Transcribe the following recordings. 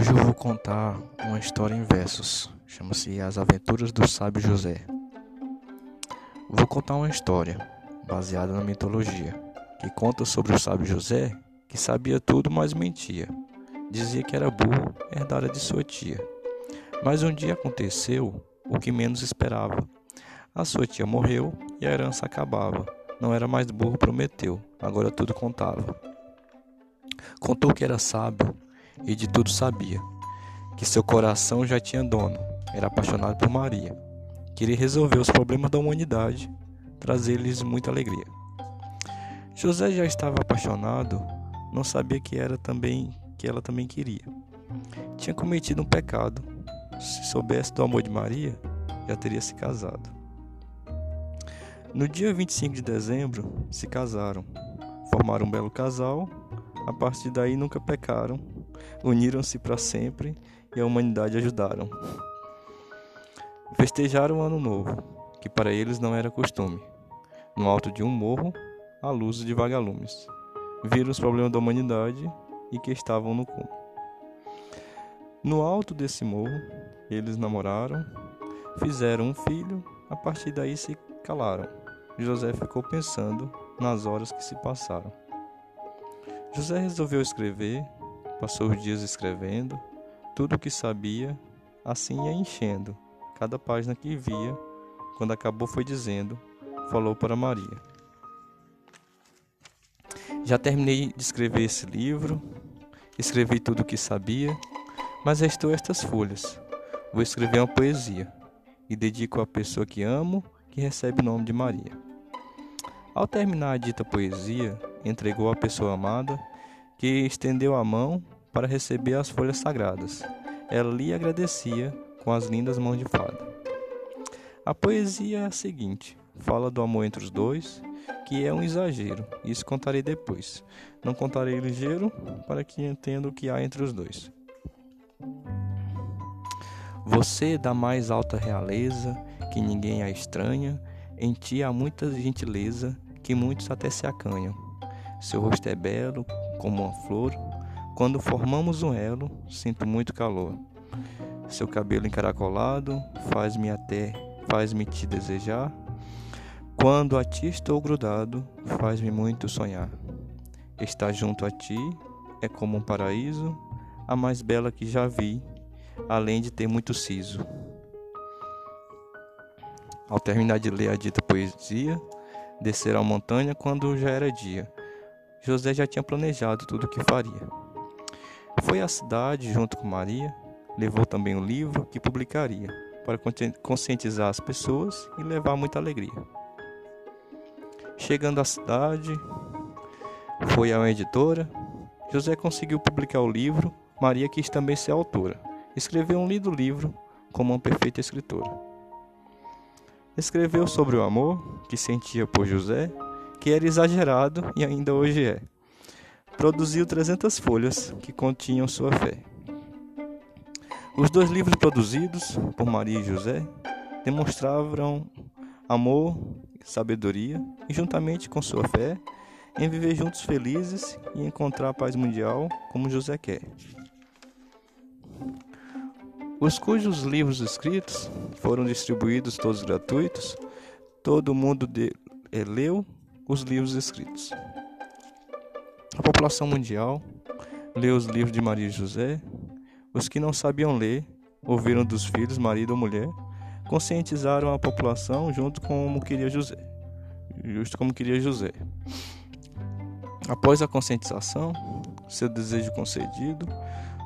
Hoje eu vou contar uma história em versos. Chama-se As Aventuras do Sábio José. Vou contar uma história baseada na mitologia que conta sobre o sábio José que sabia tudo, mas mentia. Dizia que era burro, herdara de sua tia. Mas um dia aconteceu o que menos esperava. A sua tia morreu e a herança acabava. Não era mais burro, prometeu. Agora tudo contava. Contou que era sábio e de tudo sabia, que seu coração já tinha dono, era apaixonado por Maria. Queria resolver os problemas da humanidade, trazer-lhes muita alegria. José já estava apaixonado, não sabia que era também que ela também queria. Tinha cometido um pecado. Se soubesse do amor de Maria, já teria se casado. No dia 25 de dezembro, se casaram. Formaram um belo casal. A partir daí nunca pecaram uniram-se para sempre e a humanidade ajudaram. Festejaram o ano novo, que para eles não era costume. No alto de um morro, à luz de vagalumes. Viram os problemas da humanidade e que estavam no cume. No alto desse morro, eles namoraram, fizeram um filho, a partir daí se calaram. José ficou pensando nas horas que se passaram. José resolveu escrever Passou os dias escrevendo tudo o que sabia, assim ia enchendo cada página que via. Quando acabou, foi dizendo: Falou para Maria. Já terminei de escrever esse livro, escrevi tudo o que sabia, mas restou estas folhas. Vou escrever uma poesia e dedico à pessoa que amo, que recebe o nome de Maria. Ao terminar a dita poesia, entregou à pessoa amada que estendeu a mão para receber as folhas sagradas. Ela lhe agradecia com as lindas mãos de fada. A poesia é a seguinte: fala do amor entre os dois, que é um exagero. Isso contarei depois. Não contarei ligeiro para que entenda o que há entre os dois. Você da mais alta realeza, que ninguém a estranha, em ti há muita gentileza, que muitos até se acanham. Seu rosto é belo, como uma flor. Quando formamos um elo, sinto muito calor. Seu cabelo encaracolado faz-me até, faz-me te desejar. Quando a ti estou grudado, faz-me muito sonhar. Estar junto a ti é como um paraíso, a mais bela que já vi, além de ter muito siso. Ao terminar de ler a dita poesia, descer a montanha quando já era dia José já tinha planejado tudo o que faria. Foi à cidade junto com Maria, levou também o livro que publicaria, para conscientizar as pessoas e levar muita alegria. Chegando à cidade, foi à editora. José conseguiu publicar o livro, Maria quis também ser autora. Escreveu um lindo livro como uma perfeita escritora. Escreveu sobre o amor que sentia por José que era exagerado e ainda hoje é. Produziu 300 folhas que continham sua fé. Os dois livros produzidos por Maria e José demonstravam amor, sabedoria e, juntamente com sua fé, em viver juntos felizes e encontrar a paz mundial como José quer. Os cujos livros escritos foram distribuídos todos gratuitos, todo mundo de, eh, leu os livros escritos. A população mundial leu os livros de Maria e José. Os que não sabiam ler ouviram dos filhos, marido ou mulher, conscientizaram a população junto como queria José. Justo como queria José. Após a conscientização, seu desejo concedido,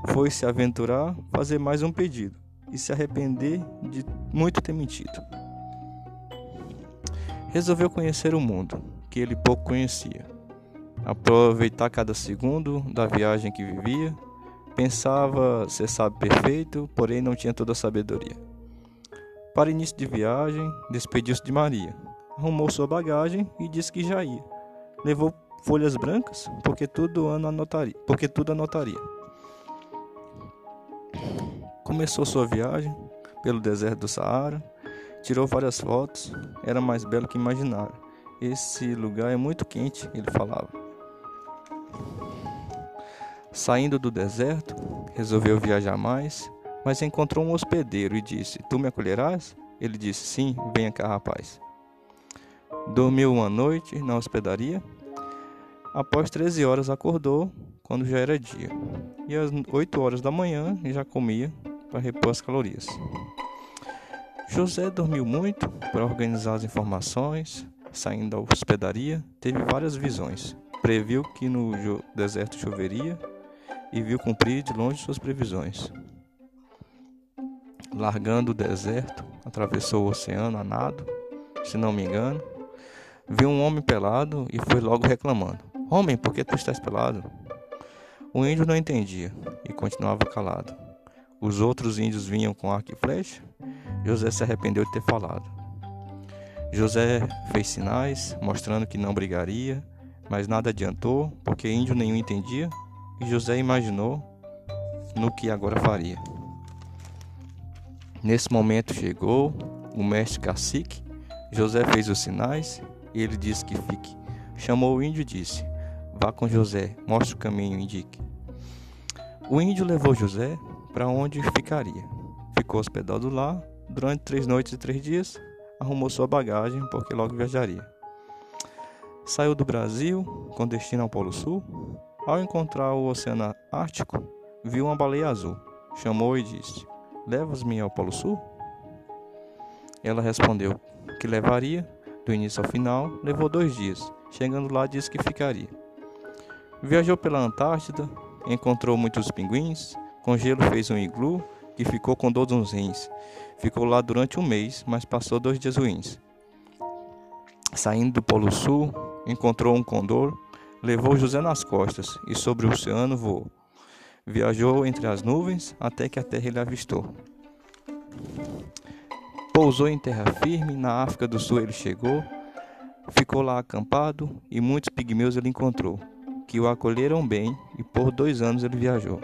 foi se aventurar, fazer mais um pedido e se arrepender de muito ter mentido. Resolveu conhecer o mundo que ele pouco conhecia. Aproveitar cada segundo da viagem que vivia, pensava ser sábio perfeito, porém não tinha toda a sabedoria. Para início de viagem, despediu-se de Maria, arrumou sua bagagem e disse que já ia. Levou folhas brancas, porque tudo ano anotaria, porque tudo anotaria. Começou sua viagem pelo deserto do Saara, tirou várias fotos, era mais belo que imaginara. Esse lugar é muito quente, ele falava. Saindo do deserto, resolveu viajar mais, mas encontrou um hospedeiro e disse: Tu me acolherás? Ele disse: Sim, venha cá, rapaz. Dormiu uma noite na hospedaria. Após 13 horas acordou, quando já era dia. E às 8 horas da manhã já comia para repor as calorias. José dormiu muito para organizar as informações, saindo da hospedaria, teve várias visões. Previu que no deserto choveria e viu cumprir de longe suas previsões. Largando o deserto, atravessou o oceano a nado, se não me engano, viu um homem pelado e foi logo reclamando: Homem, por que tu estás pelado? O índio não entendia e continuava calado. Os outros índios vinham com arco e flecha. José se arrependeu de ter falado. José fez sinais, mostrando que não brigaria, mas nada adiantou, porque índio nenhum entendia, e José imaginou no que agora faria. Nesse momento chegou o mestre cacique, José fez os sinais, e ele disse que fique. Chamou o índio e disse: Vá com José, mostre o caminho, indique. O índio levou José para onde ficaria. Ficou hospedado lá durante três noites e três dias, arrumou sua bagagem porque logo viajaria. Saiu do Brasil com destino ao Polo Sul. Ao encontrar o Oceano Ártico, viu uma baleia azul. Chamou e disse: Levas-me ao Polo Sul? Ela respondeu que levaria, do início ao final, levou dois dias. Chegando lá, disse que ficaria. Viajou pela Antártida, encontrou muitos pinguins, com gelo fez um iglu que ficou com todos os rins. Ficou lá durante um mês, mas passou dois dias ruins. Saindo do Polo Sul, encontrou um condor, levou José nas costas e sobre o oceano voou. Viajou entre as nuvens até que a terra ele avistou. Pousou em terra firme, na África do Sul ele chegou, ficou lá acampado e muitos pigmeus ele encontrou, que o acolheram bem e por dois anos ele viajou.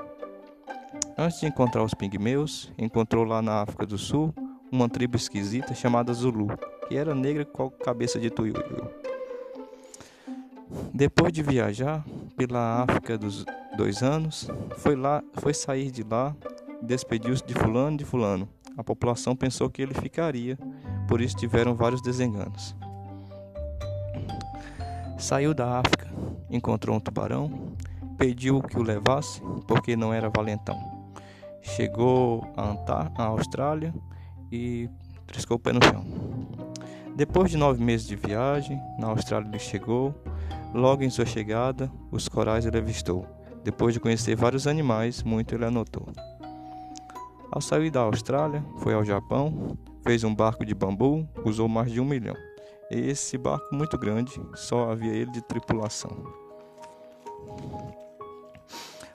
Antes de encontrar os pigmeus, encontrou lá na África do Sul uma tribo esquisita chamada Zulu, que era negra com a cabeça de tuiuiu. Depois de viajar pela África dos dois anos, foi lá, foi sair de lá, despediu-se de fulano de fulano. A população pensou que ele ficaria, por isso tiveram vários desenganos. Saiu da África, encontrou um tubarão, pediu que o levasse, porque não era valentão. Chegou a, Antar a Austrália e triscou o pé no chão. Depois de nove meses de viagem, na Austrália ele chegou. Logo em sua chegada, os corais ele avistou. Depois de conhecer vários animais, muito ele anotou. Ao sair da Austrália, foi ao Japão, fez um barco de bambu, usou mais de um milhão. Esse barco muito grande, só havia ele de tripulação.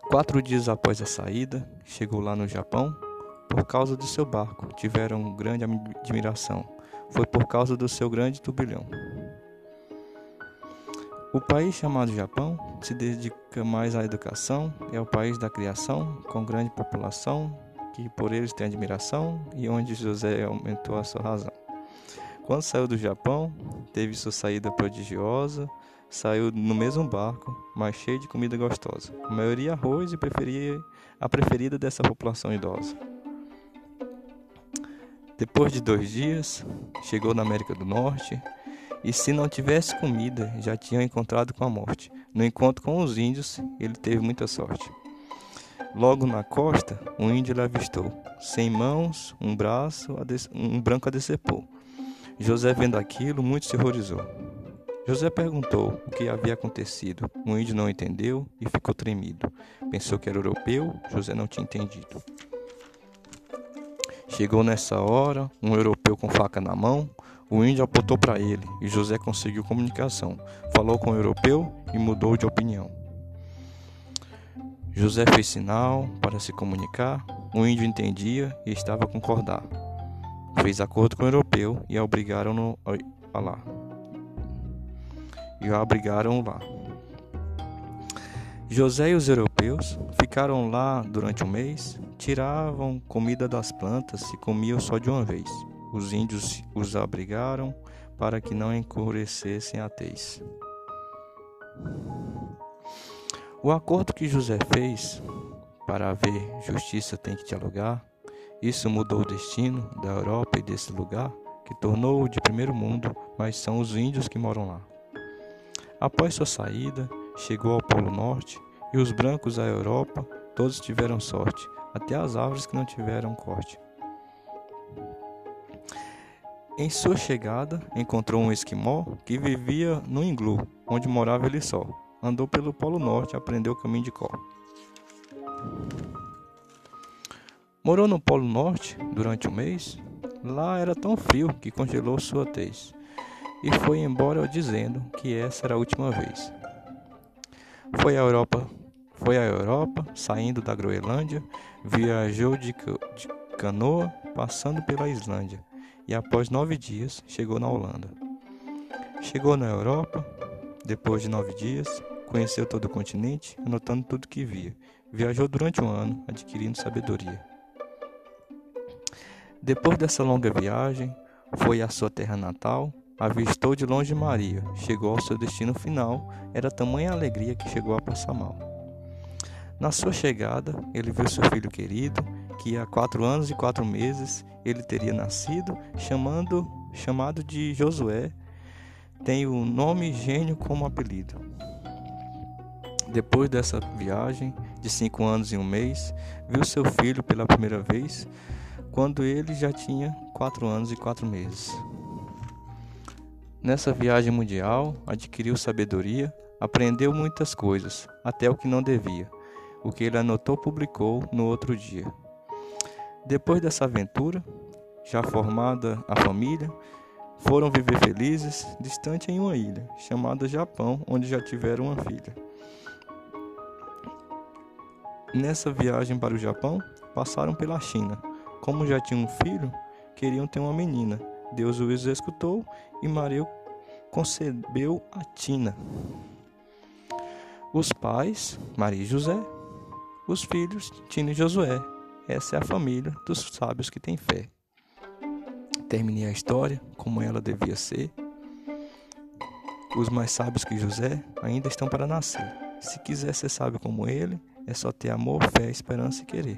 Quatro dias após a saída, chegou lá no Japão. Por causa do seu barco, tiveram grande admiração. Foi por causa do seu grande turbilhão. O país chamado Japão se dedica mais à educação, é o país da criação, com grande população, que por eles tem admiração e onde José aumentou a sua razão. Quando saiu do Japão, teve sua saída prodigiosa, saiu no mesmo barco, mas cheio de comida gostosa. A maioria arroz e preferia a preferida dessa população idosa. Depois de dois dias, chegou na América do Norte e, se não tivesse comida, já tinha encontrado com a morte. No encontro com os índios, ele teve muita sorte. Logo na costa, um índio lhe avistou, sem mãos, um braço, um branco a decepou. José, vendo aquilo, muito se horrorizou. José perguntou o que havia acontecido. O índio não entendeu e ficou tremido. Pensou que era europeu, José não tinha entendido. Chegou nessa hora um europeu com faca na mão. O índio apontou para ele e José conseguiu comunicação. Falou com o europeu e mudou de opinião. José fez sinal para se comunicar. O índio entendia e estava a concordar. Fez acordo com o europeu e obrigaram-no a falar e o abrigaram lá. José e os europeus ficaram lá durante um mês, tiravam comida das plantas e comiam só de uma vez. Os índios os abrigaram para que não encurecessem a tez. O acordo que José fez para haver justiça tem que dialogar. Isso mudou o destino da Europa e desse lugar, que tornou-o de primeiro mundo, mas são os índios que moram lá. Após sua saída, chegou ao Polo Norte e os brancos à Europa, todos tiveram sorte, até as árvores que não tiveram corte. Em sua chegada, encontrou um esquimó que vivia no iglu, onde morava ele só. Andou pelo Polo Norte, aprendeu o caminho de Có. Morou no Polo Norte durante um mês. Lá era tão frio que congelou sua tez. E foi embora dizendo que essa era a última vez. Foi à Europa, foi à Europa, saindo da Groenlândia, viajou de, de canoa, passando pela Islândia, e após nove dias chegou na Holanda. Chegou na Europa, depois de nove dias, conheceu todo o continente, anotando tudo que via. Viajou durante um ano, adquirindo sabedoria. Depois dessa longa viagem, foi à sua terra natal, avistou de longe Maria, chegou ao seu destino final, era tamanha alegria que chegou a passar mal. Na sua chegada, ele viu seu filho querido, que há quatro anos e quatro meses ele teria nascido, chamando, chamado de Josué, tem o nome Gênio como apelido. Depois dessa viagem de cinco anos e um mês, viu seu filho pela primeira vez, quando ele já tinha quatro anos e quatro meses. Nessa viagem mundial, adquiriu sabedoria, aprendeu muitas coisas, até o que não devia. O que ele anotou, publicou no outro dia. Depois dessa aventura, já formada a família, foram viver felizes, distante em uma ilha, chamada Japão, onde já tiveram uma filha. Nessa viagem para o Japão, passaram pela China. Como já tinham um filho, queriam ter uma menina. Deus os escutou e Maria concebeu a Tina. Os pais, Maria e José. Os filhos, Tina e Josué. Essa é a família dos sábios que têm fé. Terminei a história como ela devia ser. Os mais sábios que José ainda estão para nascer. Se quiser ser sábio como ele, é só ter amor, fé, esperança e querer.